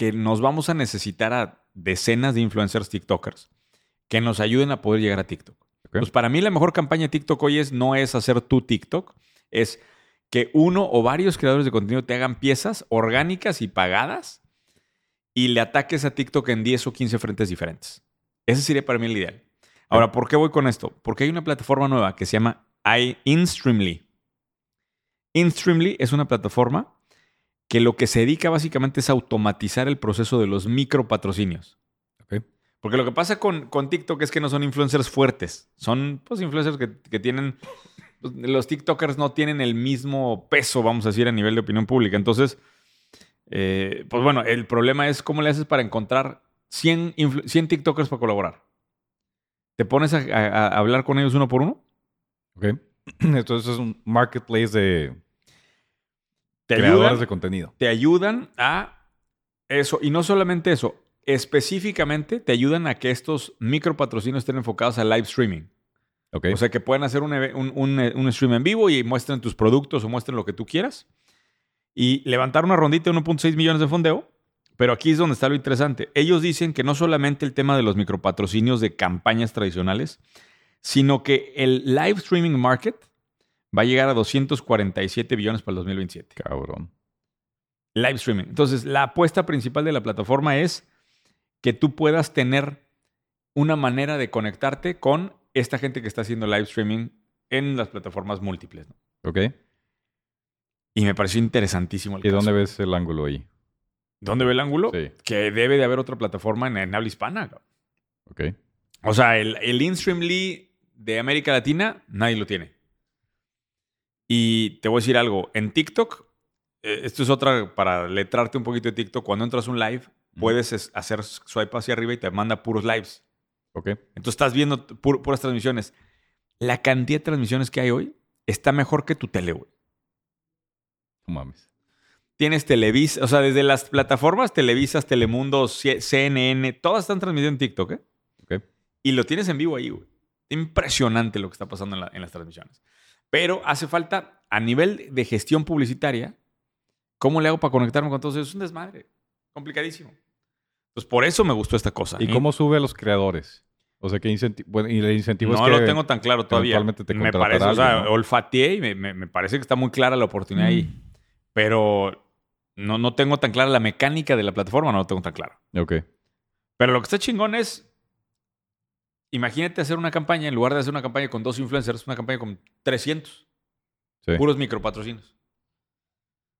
que nos vamos a necesitar a decenas de influencers TikTokers que nos ayuden a poder llegar a TikTok. Pues para mí la mejor campaña de TikTok hoy es no es hacer tu TikTok, es que uno o varios creadores de contenido te hagan piezas orgánicas y pagadas y le ataques a TikTok en 10 o 15 frentes diferentes. Ese sería para mí el ideal. Ahora, ¿por qué voy con esto? Porque hay una plataforma nueva que se llama InStreamly. InStreamly es una plataforma que lo que se dedica básicamente es automatizar el proceso de los micropatrocinios. Ok. Porque lo que pasa con, con TikTok es que no son influencers fuertes. Son pues influencers que, que tienen... pues, los TikTokers no tienen el mismo peso, vamos a decir, a nivel de opinión pública. Entonces, eh, pues bueno, el problema es cómo le haces para encontrar 100, influ- 100 TikTokers para colaborar. ¿Te pones a, a- a hablar con ellos uno por uno? Ok. Entonces es un marketplace de Te creadores ayudan, de contenido. te ayudan a eso. Y no solamente eso, específicamente te ayudan a que estos micropatrocinios estén enfocados a live streaming. Ok. O sea, que puedan hacer un, un- un- un stream en vivo y muestren tus productos o muestren lo que tú quieras. Y levantar una rondita de 1.6 millones de fondeo. Pero aquí es donde está lo interesante. Ellos dicen que no solamente el tema de los micropatrocinios de campañas tradicionales, sino que el live streaming market va a llegar a 247 billones para el 2027. Cabrón. Live streaming. Entonces, la apuesta principal de la plataforma es que tú puedas tener una manera de conectarte con esta gente que está haciendo live streaming en las plataformas múltiples. ¿no? Ok. Y me pareció interesantísimo el ¿Y caso. dónde ves el ángulo ahí? ¿Dónde ve el ángulo? Sí. Que debe de haber otra plataforma en, en habla hispana. cabrón. Ok. O sea, el, el InStreamly de América Latina, nadie lo tiene. Y te voy a decir algo. En TikTok, eh, esto es otra para letrarte un poquito de TikTok. Cuando entras un live, puedes es- hacer swipe hacia arriba y te manda puros lives. Ok. Entonces estás viendo pu- puras transmisiones. La cantidad de transmisiones que hay hoy está mejor que tu tele, güey. No mames. Tienes Televisa, o sea, desde las plataformas Televisas, Telemundo, CNN, todas están transmitiendo en TikTok, ¿eh? Ok. Y lo tienes en vivo ahí, güey. Impresionante lo que está pasando en, la- en las transmisiones. Pero hace falta, a nivel de gestión publicitaria, ¿cómo le hago para conectarme con todos ellos? Es un desmadre. Complicadísimo. Pues por eso me gustó esta cosa. ¿Y ¿eh? cómo sube a los creadores? O sea, ¿qué incentivo? Bueno, y el incentivo No es que... lo tengo tan claro todavía. te me parece, o sea, ¿no? olfateé y me, me- me parece que está muy clara la oportunidad ahí. Pero no, no tengo tan clara la mecánica de la plataforma, no lo tengo tan claro. Ok. Pero lo que está chingón es. Imagínate hacer una campaña, en lugar de hacer una campaña con dos influencers, una campaña con 300. Sí. Puros micropatrocinios.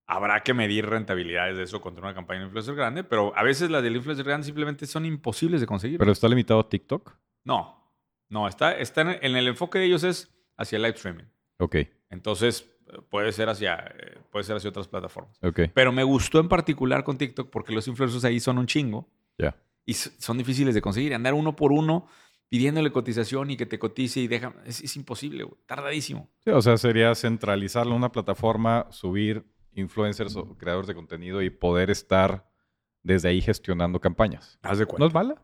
Habrá que medir rentabilidades de eso contra una campaña de influencer grande, pero a veces las del influencer grande simplemente son imposibles de conseguir. ¿Pero está limitado a TikTok? no, no, está, está en, en el enfoque de ellos es hacia el live streaming. Ok. Entonces, Puede ser hacia, eh, puede ser hacia otras plataformas. Ok. Pero me gustó en particular con TikTok porque los influencers ahí son un chingo Ya. y son difíciles de conseguir. Andar uno por uno pidiéndole cotización y que te cotice y deja. Es, es imposible, güey. Tardadísimo. Sí, o sea, sería centralizarlo en una plataforma, subir influencers o creadores de contenido y poder estar desde ahí gestionando campañas. Haz de ¿No es mala?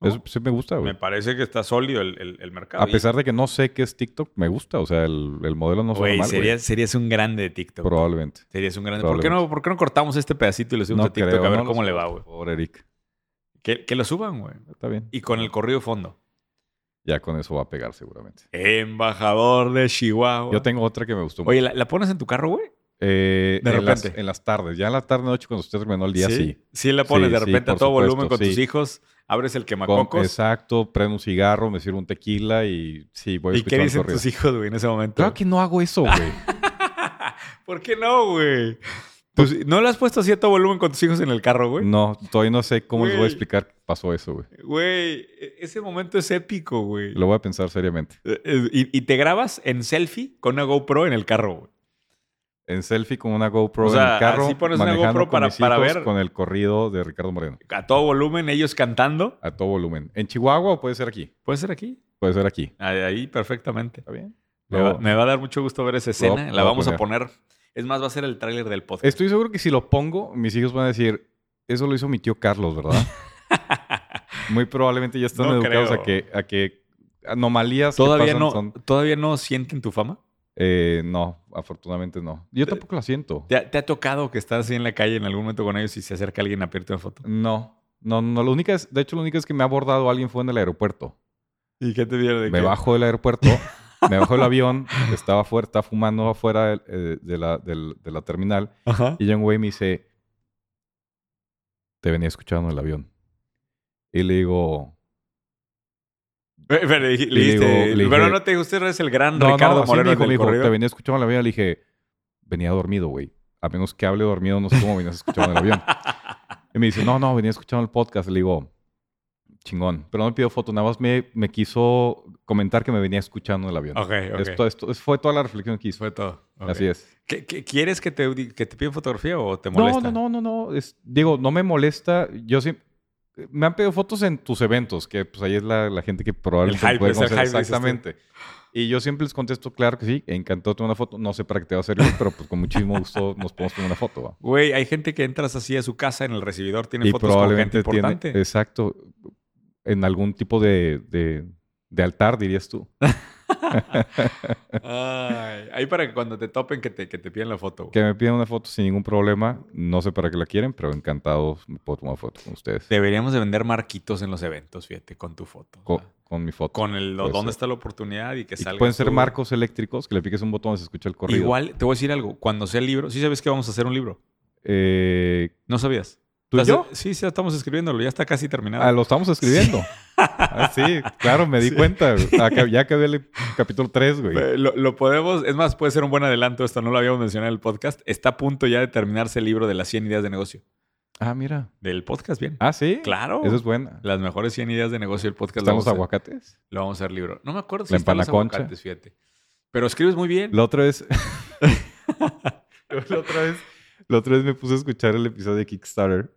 No. Eso sí me gusta, güey. Me parece que está sólido el, el- el mercado. A pesar de que no sé qué es TikTok, me gusta. O sea, el, el modelo no Y, suena güey, mal, güey. serías, un grande de TikTok. Probablemente. Serías un grande. ¿Por qué, no, Probablemente. ¿Por qué no cortamos este pedacito y lo subimos No a TikTok creo, a ver no cómo le va, por güey? favor, Eric. Que, que lo suban, güey. Está bien. Y con el corrido fondo. Ya con eso va a pegar seguramente. Embajador de Chihuahua. Yo tengo otra que me gustó Oye, ¿la, la pones en tu carro, güey? Eh, de en las- repente. en las tardes. Ya en la tarde, noche, cuando usted terminó el día, sí. Sí, la pones Sí, de sí, repente a todo volumen con tus sí. hijos, abres el Con- quemacocos. exacto, prendo un cigarro, me sirvo un tequila y sí, voy a ¿Y qué dicen corrido. tus hijos, güey, en ese momento? Claro que no hago eso, güey. ¿Por qué no, güey? Pues, ¿No lo has puesto todo volumen con tus hijos en el carro, güey? no, todavía no sé cómo les voy a explicar qué pasó eso, güey. Güey, e- ese momento es épico, güey. Lo voy a pensar seriamente. Eh, eh, Y, y te grabas en selfie con una GoPro en el carro, güey. En selfie con una GoPro O sea, en el carro, así pones una manejando GoPro con para- ver. con el corrido de Ricardo Moreno. A todo volumen, ellos cantando. A todo volumen. ¿En Chihuahua o puede ser aquí? ¿Puede ser aquí? Puede ser aquí. Ahí, perfectamente. ¿Está bien? Me va, Lo- me va a dar mucho gusto ver esa escena. La vamos a poner. Es más, va a ser el tráiler del podcast. Estoy seguro que si lo pongo, mis hijos van a decir, eso lo hizo mi tío Carlos, ¿verdad? Muy probablemente ya están No educados creo. a que, a que anomalías que ¿Todavía pasan no, son- ¿Todavía no sienten tu fama? Eh, no, afortunadamente no. Yo tampoco la siento. ¿Te ha, te ha tocado que estás así en la calle en algún momento con ellos y se acerca alguien a pedirte una foto? No, no, no. Lo único es, de hecho, lo único es que me ha abordado alguien fue en el aeropuerto. ¿Y qué te dieron de Me qué? bajo del aeropuerto, me bajo del avión, estaba afuera, estaba fumando afuera eh, de, la, del- de la terminal Ajá. y güey y me dice, te venía escuchando en el avión. Y le digo, Eh, Pero, le, dijiste- digo- le pero dije- no te dijo, usted es el gran no, Ricardo no, Moreno dijo, del dijo, te venía escuchando en el avión. Le dije, venía dormido, güey. A menos que hable dormido, no sé cómo venías escuchando en el avión. Y me dice, no, no, venía escuchando el podcast. Le digo, chingón. Pero no me pidió foto, nada más me, me quiso comentar que me venía escuchando en el avión. Ok, ok. Esto, fue toda la reflexión que hizo. Fue todo. Así es. ¿Qué- qué- ¿Quieres que te, que te piden fotografía o te No, molesta? no, no, no, no. Es- digo, no me molesta. Yo sí. Me han pedido fotos en tus eventos, que pues ahí es la, la gente que probablemente El hype, puede es el conocer. hype. Exactamente. Y yo siempre les contesto, claro que sí, encantado de tomar una foto. No sé para qué te va a servir, pero pues con muchísimo gusto nos podemos tomar una foto. ¿va? Güey, hay gente que entras así a su casa en el recibidor, tiene Y fotos con gente probablemente tiene, importante. exacto, en algún tipo de, de, de altar, dirías tú. Ay, ahí para que cuando te topen que te, que te piden la foto. güey. Que me piden una foto sin ningún problema. No sé para qué la quieren, pero encantado me puedo tomar foto con ustedes. Deberíamos de vender marquitos en los eventos, fíjate, con tu foto. Con, mi foto. con el Puede dónde ser. está la oportunidad y que Y salga. pueden ser marcos eléctricos, que le piques un botón y se escucha el corrido. Igual, te voy a decir algo. Cuando sea el libro, ¿sí sabes que vamos a hacer un libro? Eh, ¿No sabías? ¿Tú y. Sí, sí, estamos escribiéndolo. Ya está casi terminado. Ah, lo estamos escribiendo. Ah, sí, claro, me di Sí. cuenta. Acá- ya acabé el capítulo 3, güey. Lo, lo podemos, es más, puede ser un buen adelanto. Esto no lo habíamos mencionado en el podcast. Está a punto ya de terminarse el libro de las 100 ideas de negocio. Ah, mira. Del podcast, bien. Ah, sí. Claro. Eso es buena. Las mejores 100 ideas de negocio del podcast. ¿Están lo los aguacates? lo vamos a hacer libro. No me acuerdo si La están los aguacates, fíjate. Pero escribes muy bien. La otra vez. la otra vez. La otra vez me puse a escuchar el episodio de Kickstarter,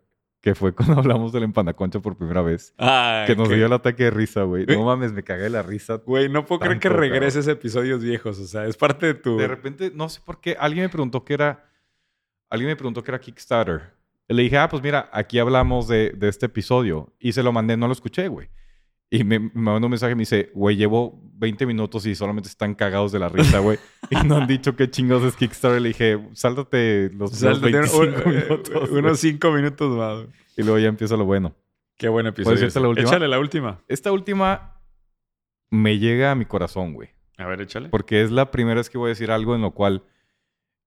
que fue cuando hablamos de la empanaconcha por primera vez. Ah, Que nos dio el ataque de risa, güey. No mames, me cagué la risa. Güey, no puedo creer que regreses a episodios viejos. O sea, es parte de tu... De repente, no sé por qué, alguien me preguntó que era. Alguien me preguntó que era Kickstarter. Le dije, ah, pues mira, aquí hablamos de, de este episodio. Y se lo mandé, no lo escuché, güey. Y me, me mandó un mensaje y me dice, güey, llevo 20 minutos y solamente están cagados de la risa, güey. y no han dicho qué chingados es Kickstarter. Le dije, sáltate los, los Sáltate 25 un- minutos. güey". unos 5 minutos más. Y luego ya empieza lo bueno. Qué buen episodio. la última? Échale la última. Esta última me llega a mi corazón, güey. A ver, échale. Porque es la primera vez que voy a decir algo en lo cual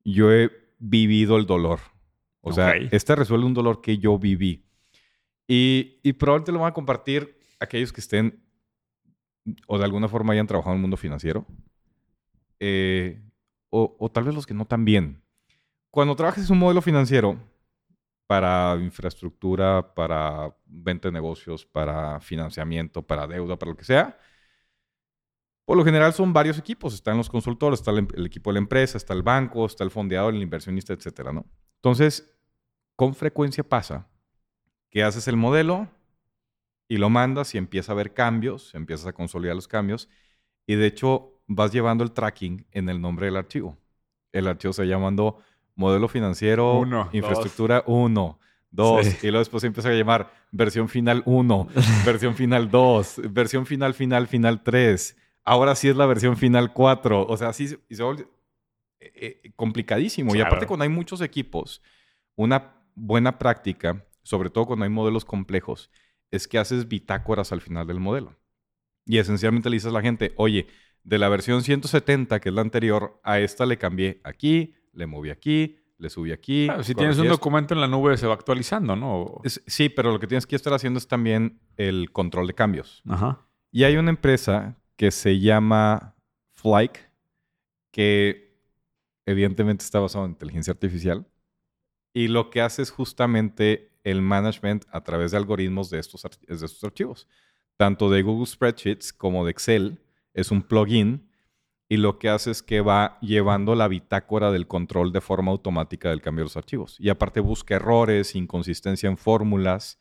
yo he vivido el dolor. O sea, Ok. este resuelve un dolor que yo viví. Y, y probablemente lo van a compartir aquellos que estén o de alguna forma hayan trabajado en el mundo financiero. Eh, o, tal vez los que no tan bien. Cuando trabajas en un modelo financiero para infraestructura, para venta de negocios, para financiamiento, para deuda, para lo que sea, Por lo general son varios equipos. Están los consultores, está el, el equipo de la empresa, está el banco, está el fondeador, el inversionista, etcétera, ¿no? Entonces, con frecuencia pasa que haces el modelo y lo mandas y empieza a haber cambios, empiezas a consolidar los cambios y de hecho vas llevando el tracking en el nombre del archivo. El archivo se llamando modelo financiero, Uno, infraestructura 1, 2, Sí. y luego después se empieza a llamar versión final 1, versión final 2, versión final final final 3. Ahora sí es la versión final 4. O sea, sí se- se vuelve eh, eh, complicadísimo. Y aparte cuando hay muchos equipos, una buena práctica, sobre todo cuando hay modelos complejos, es que haces bitácoras al final del modelo. Y esencialmente le dices a la gente, oye, de la versión 170, que es la anterior, a esta le cambié aquí, le moví aquí, le subí aquí. Claro, si tienes un esto. documento en la nube, se va actualizando, ¿no? Es- Sí, pero lo que tienes que estar haciendo es también el control de cambios. Ajá. Y hay una empresa que se llama Flyke, que evidentemente está basada en inteligencia artificial. Y lo que hace es justamente el management a través de algoritmos de estos, de estos archivos. Tanto de Google Spreadsheets como de Excel. Es un plugin. Y lo que hace es que va llevando la bitácora del control de forma automática del cambio de los archivos. Y aparte busca errores, inconsistencia en fórmulas,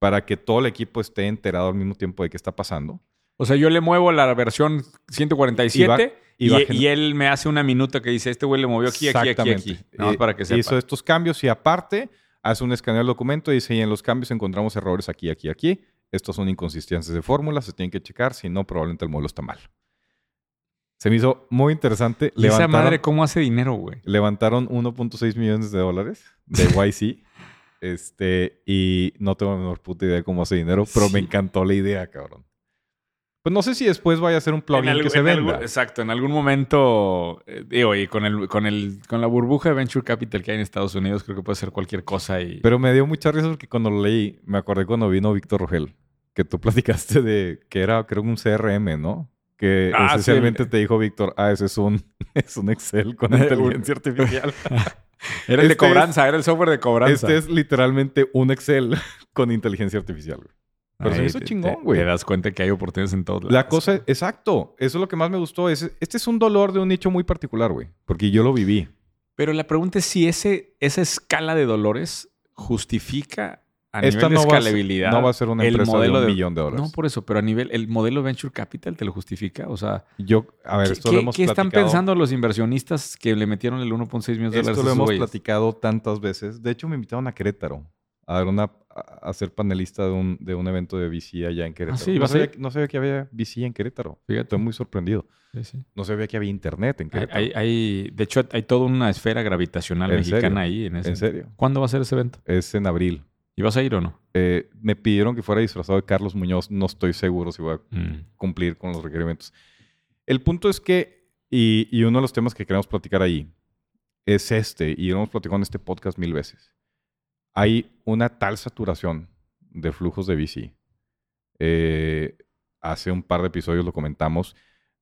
para que todo el equipo esté enterado al mismo tiempo de qué está pasando. O sea, yo le muevo la versión 147 Y va- y, y va y gener- él me hace una minuta que dice, este güey le movió aquí, aquí, aquí, aquí. Nada más para que sepa. Hizo estos cambios y aparte hace un escaneo del documento y dice, y en los cambios encontramos errores aquí, aquí, aquí. Estos son inconsistencias de fórmulas, se tienen que checar, si no, probablemente el modelo está mal. Se me hizo muy interesante. ¿Y esa madre cómo hace dinero, güey? levantaron 1.6 millones de dólares de YC. este, y no tengo la menor puta idea de cómo hace dinero, pero me encantó la idea, cabrón. Pues no sé si después vaya a ser un plugin que se venda. exacto, en algún momento, eh, digo, y con, el, con, el, con la burbuja de Venture Capital que hay en Estados Unidos, creo que puede ser cualquier cosa y... Pero me dio mucha risa porque cuando lo leí, me acordé cuando vino Víctor Rogel, que tú platicaste de que era, creo, un CRM, ¿no? Que Ah, esencialmente te dijo Víctor, ah, ese es un, es un Excel con inteligencia artificial. era el de este es- cobranza, era el software de cobranza. este es literalmente un Excel con inteligencia artificial. güey. Pero se hizo chingón, güey. Te das cuenta que hay oportunidades en todos lados. La cosa, exacto, eso es lo que más me gustó. Es, este es un dolor de un nicho muy particular, güey, porque yo lo viví. Pero la pregunta es si ese, esa escala de dolores justifica a Esta nivel de va, ser, escalabilidad. no va a ser una empresa modelo de un de- millón de dólares. No, por eso, pero a nivel, el modelo Venture Capital te lo justifica. O sea, Yo, a ver, ¿qué, esto qué- lo hemos qué están pensando los inversionistas que le metieron el 1.6 millones de dólares Esto lo hemos platicado tantas veces. De hecho, me invitaron a Querétaro a, dar una, a a ser panelista de un, de un evento de VC allá en Querétaro. Ah, sí, no, ¿vas a sabía, no sabía que había VC en Querétaro. Fíjate. Estoy muy sorprendido. Sí, sí. No sabía que había internet en Querétaro. hay- hay- de hecho, hay toda una esfera gravitacional ¿En mexicana serio? ahí. En, ese. ¿En serio? ¿Cuándo va a ser ese evento? Es en abril. ¿Y vas a ir o no? Eh, me pidieron que fuera disfrazado de Carlos Muñoz. No estoy seguro si voy a Mm. cumplir con los requerimientos. El punto es que, y, y uno de los temas que queremos platicar ahí es este, y lo hemos platicado en este podcast mil veces. Hay una tal saturación de flujos de VC. Eh, hace un par de episodios lo comentamos.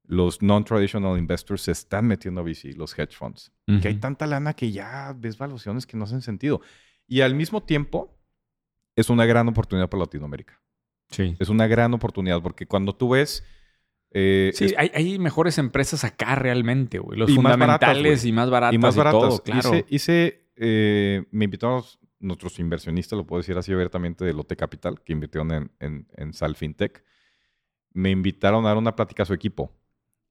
Los non-traditional investors se están metiendo a VC, los hedge funds. Que hay tanta lana que ya ves valuaciones que no hacen sentido. Y al mismo tiempo, es una gran oportunidad para Latinoamérica. Sí. Es una gran oportunidad porque cuando tú ves... eh, Sí, es- hay, hay mejores empresas acá realmente, güey. Los Y más baratas, fundamentales y más baratas y más baratas. todo, claro. Hice, hice, eh, me invitaron nuestros inversionistas, lo puedo decir así abiertamente, de Lote Capital, que invirtieron en, en, en. Me invitaron a dar una plática a su equipo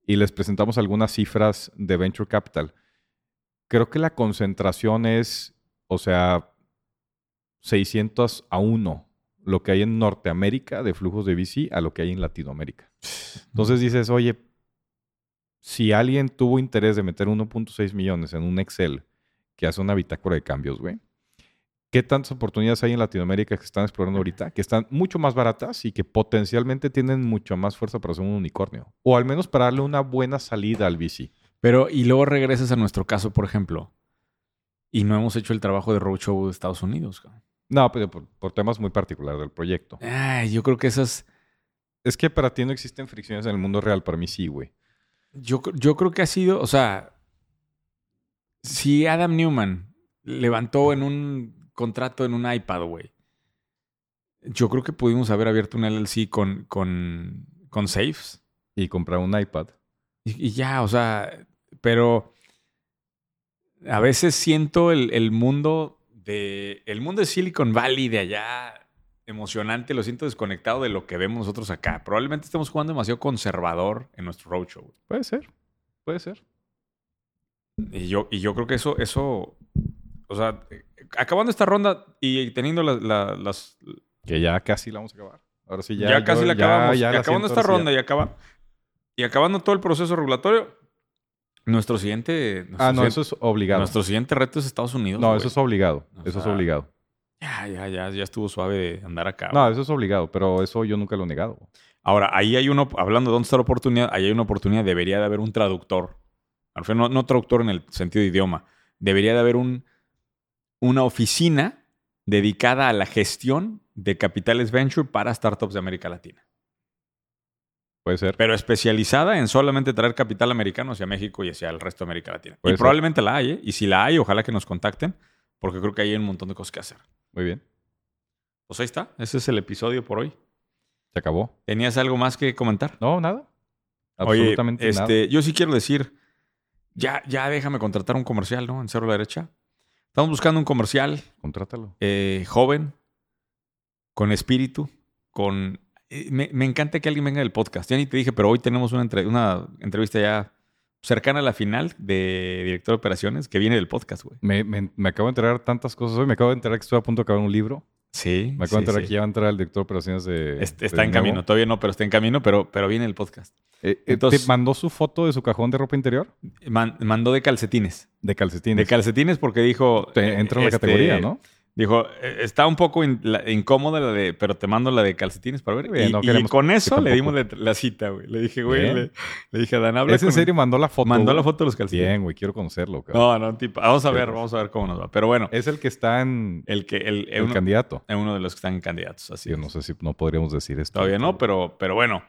y les presentamos algunas cifras de Venture Capital. Creo que la concentración es, o sea, 600 a 1 lo que hay en Norteamérica de flujos de VC a lo que hay en Latinoamérica. Entonces dices, oye, si alguien tuvo interés de meter 1.6 millones en un Excel que hace una bitácora de cambios, güey, ¿qué tantas oportunidades hay en Latinoamérica que están explorando ahorita? Que están mucho más baratas y que potencialmente tienen mucho más fuerza para ser un unicornio. O al menos para darle una buena salida al VC. Pero, y luego regresas a nuestro caso, por ejemplo, y no hemos hecho el trabajo de roadshow de Estados Unidos. cabrón. No, pero por, por temas muy particulares del proyecto. Ay, yo creo que esas... Es que para ti no existen fricciones en el mundo real, para mí sí, güey. Yo, yo creo que ha sido, o sea, si Adam Newman levantó en un contrato en un iPad, güey, yo creo que pudimos haber abierto un LLC con, con, con safes Y comprar un iPad. Y, y ya, o sea, pero a veces siento el, el mundo de el mundo de Silicon Valley de allá emocionante, lo siento desconectado de lo que vemos nosotros acá. Probablemente estemos jugando demasiado conservador en nuestro roadshow. Puede ser. Puede ser. Y yo, y yo creo que eso, eso, o sea, acabando esta ronda y teniendo la- la- las... Que ya casi la vamos a acabar. Ahora sí, ya. Ya, casi la acabamos. ya y la acabando esta ronda y, acaba, y acabando todo el proceso regulatorio, nuestro siguiente... ya. nuestro Ah, no, siguiente- eso es obligado. Nuestro siguiente reto es Estados Unidos. No, eso es obligado. O Eso es obligado. Ya, ya, ya, ya estuvo suave de andar acá. No, eso es obligado, pero eso yo nunca lo he negado. Ahora, ahí hay uno, hablando de dónde está la oportunidad, ahí hay una oportunidad, debería de haber un traductor. Al no, no traductor en el sentido de idioma. Debería de haber un, una oficina dedicada a la gestión de capitales venture para startups de América Latina. Puede ser. Pero especializada en solamente traer capital americano hacia México y hacia el resto de América Latina. Puede y ser. probablemente la hay, ¿eh? Y si la hay, ojalá que nos contacten, porque creo que hay un montón de cosas que hacer. Muy bien. Pues ahí está. Ese es el episodio por hoy. Se acabó. ¿Tenías algo más que comentar? No, nada. Oye, Absolutamente nada. este, yo sí quiero decir, ya, ya déjame contratar un comercial, ¿no? En Cerro a la Derecha. Estamos buscando un comercial Contrátalo. eh, joven, con espíritu, con... eh, me, me encanta que alguien venga del podcast. Ya ni te dije, pero hoy tenemos una, entre- una entrevista ya cercana a la final de director de operaciones que viene del podcast, güey. Me, me- me acabo de enterar tantas cosas hoy. Me acabo de enterar que estoy a punto de acabar un libro. Sí. Sí, de enterar sí. que ya va a entrar el director de operaciones de. Est- de está en nuevo. camino. Todavía no, pero está en camino, pero, pero viene el podcast. Eh, eh, Entonces- ¿Te mandó su foto de su cajón de ropa interior? Man- mandó de calcetines. De calcetines. De calcetines porque dijo... Te entra en la este, categoría, ¿no? Dijo, eh, está un poco in- la- incómoda la de, pero te mando la de calcetines para ver. Y, no y con eso que le dimos la, la cita, güey. Le dije, güey, le, le dije a Dan, habla ¿Es en serio? Mandó la foto. Mandó güey? la foto de los calcetines. Bien, güey. Quiero conocerlo. cabrón. No, no, tipo, vamos a ver, vamos a ver cómo nos va. Pero bueno, Es el que está en el que, el, el uno, candidato. es uno de los que están candidatos, así. Yo es. no sé si no podríamos decir esto. Todavía no, pero, pero bueno.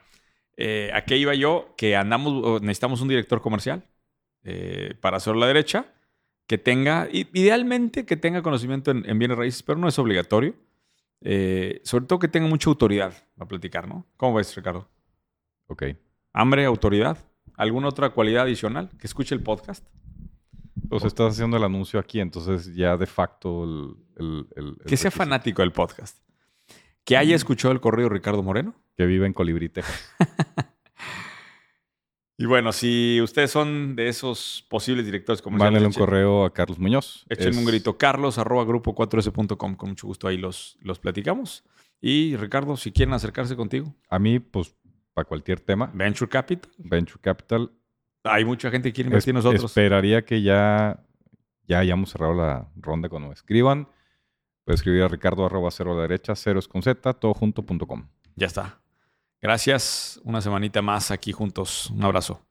Eh, ¿A qué iba yo? Que andamos, necesitamos un director comercial eh, para hacerlo a la derecha, que tenga, idealmente que tenga conocimiento en, en bienes raíces, pero no es obligatorio. Eh, sobre todo que tenga mucha autoridad a platicar, ¿no? ¿Cómo ves, Ricardo? Ok. Hambre, autoridad. ¿Alguna otra cualidad adicional? Que escuche el podcast. Pues estás haciendo el anuncio aquí, entonces ya de facto el... el- el- el Que sea fanático del podcast. Que haya escuchado el correo Ricardo Moreno. Que vive en Colibrí, Texas. Y bueno, si ustedes son de esos posibles directores comerciales, Mándenle un echen- correo a Carlos Muñoz. Échenme Es- un grito, carlos arroba grupo 4s.com. Con mucho gusto ahí los, los platicamos. Y Ricardo, si quieren acercarse contigo, A mí, pues, para cualquier tema, Venture Capital. Venture Capital, Hay mucha gente que quiere invertir en nosotros. esperaría que ya, ya hayamos cerrado la ronda cuando me escriban. Puede escribir a ricardo arroba cero a la derecha, cero es con z, todo junto punto com. Ya está. Gracias. Una semanita más aquí juntos. Un abrazo.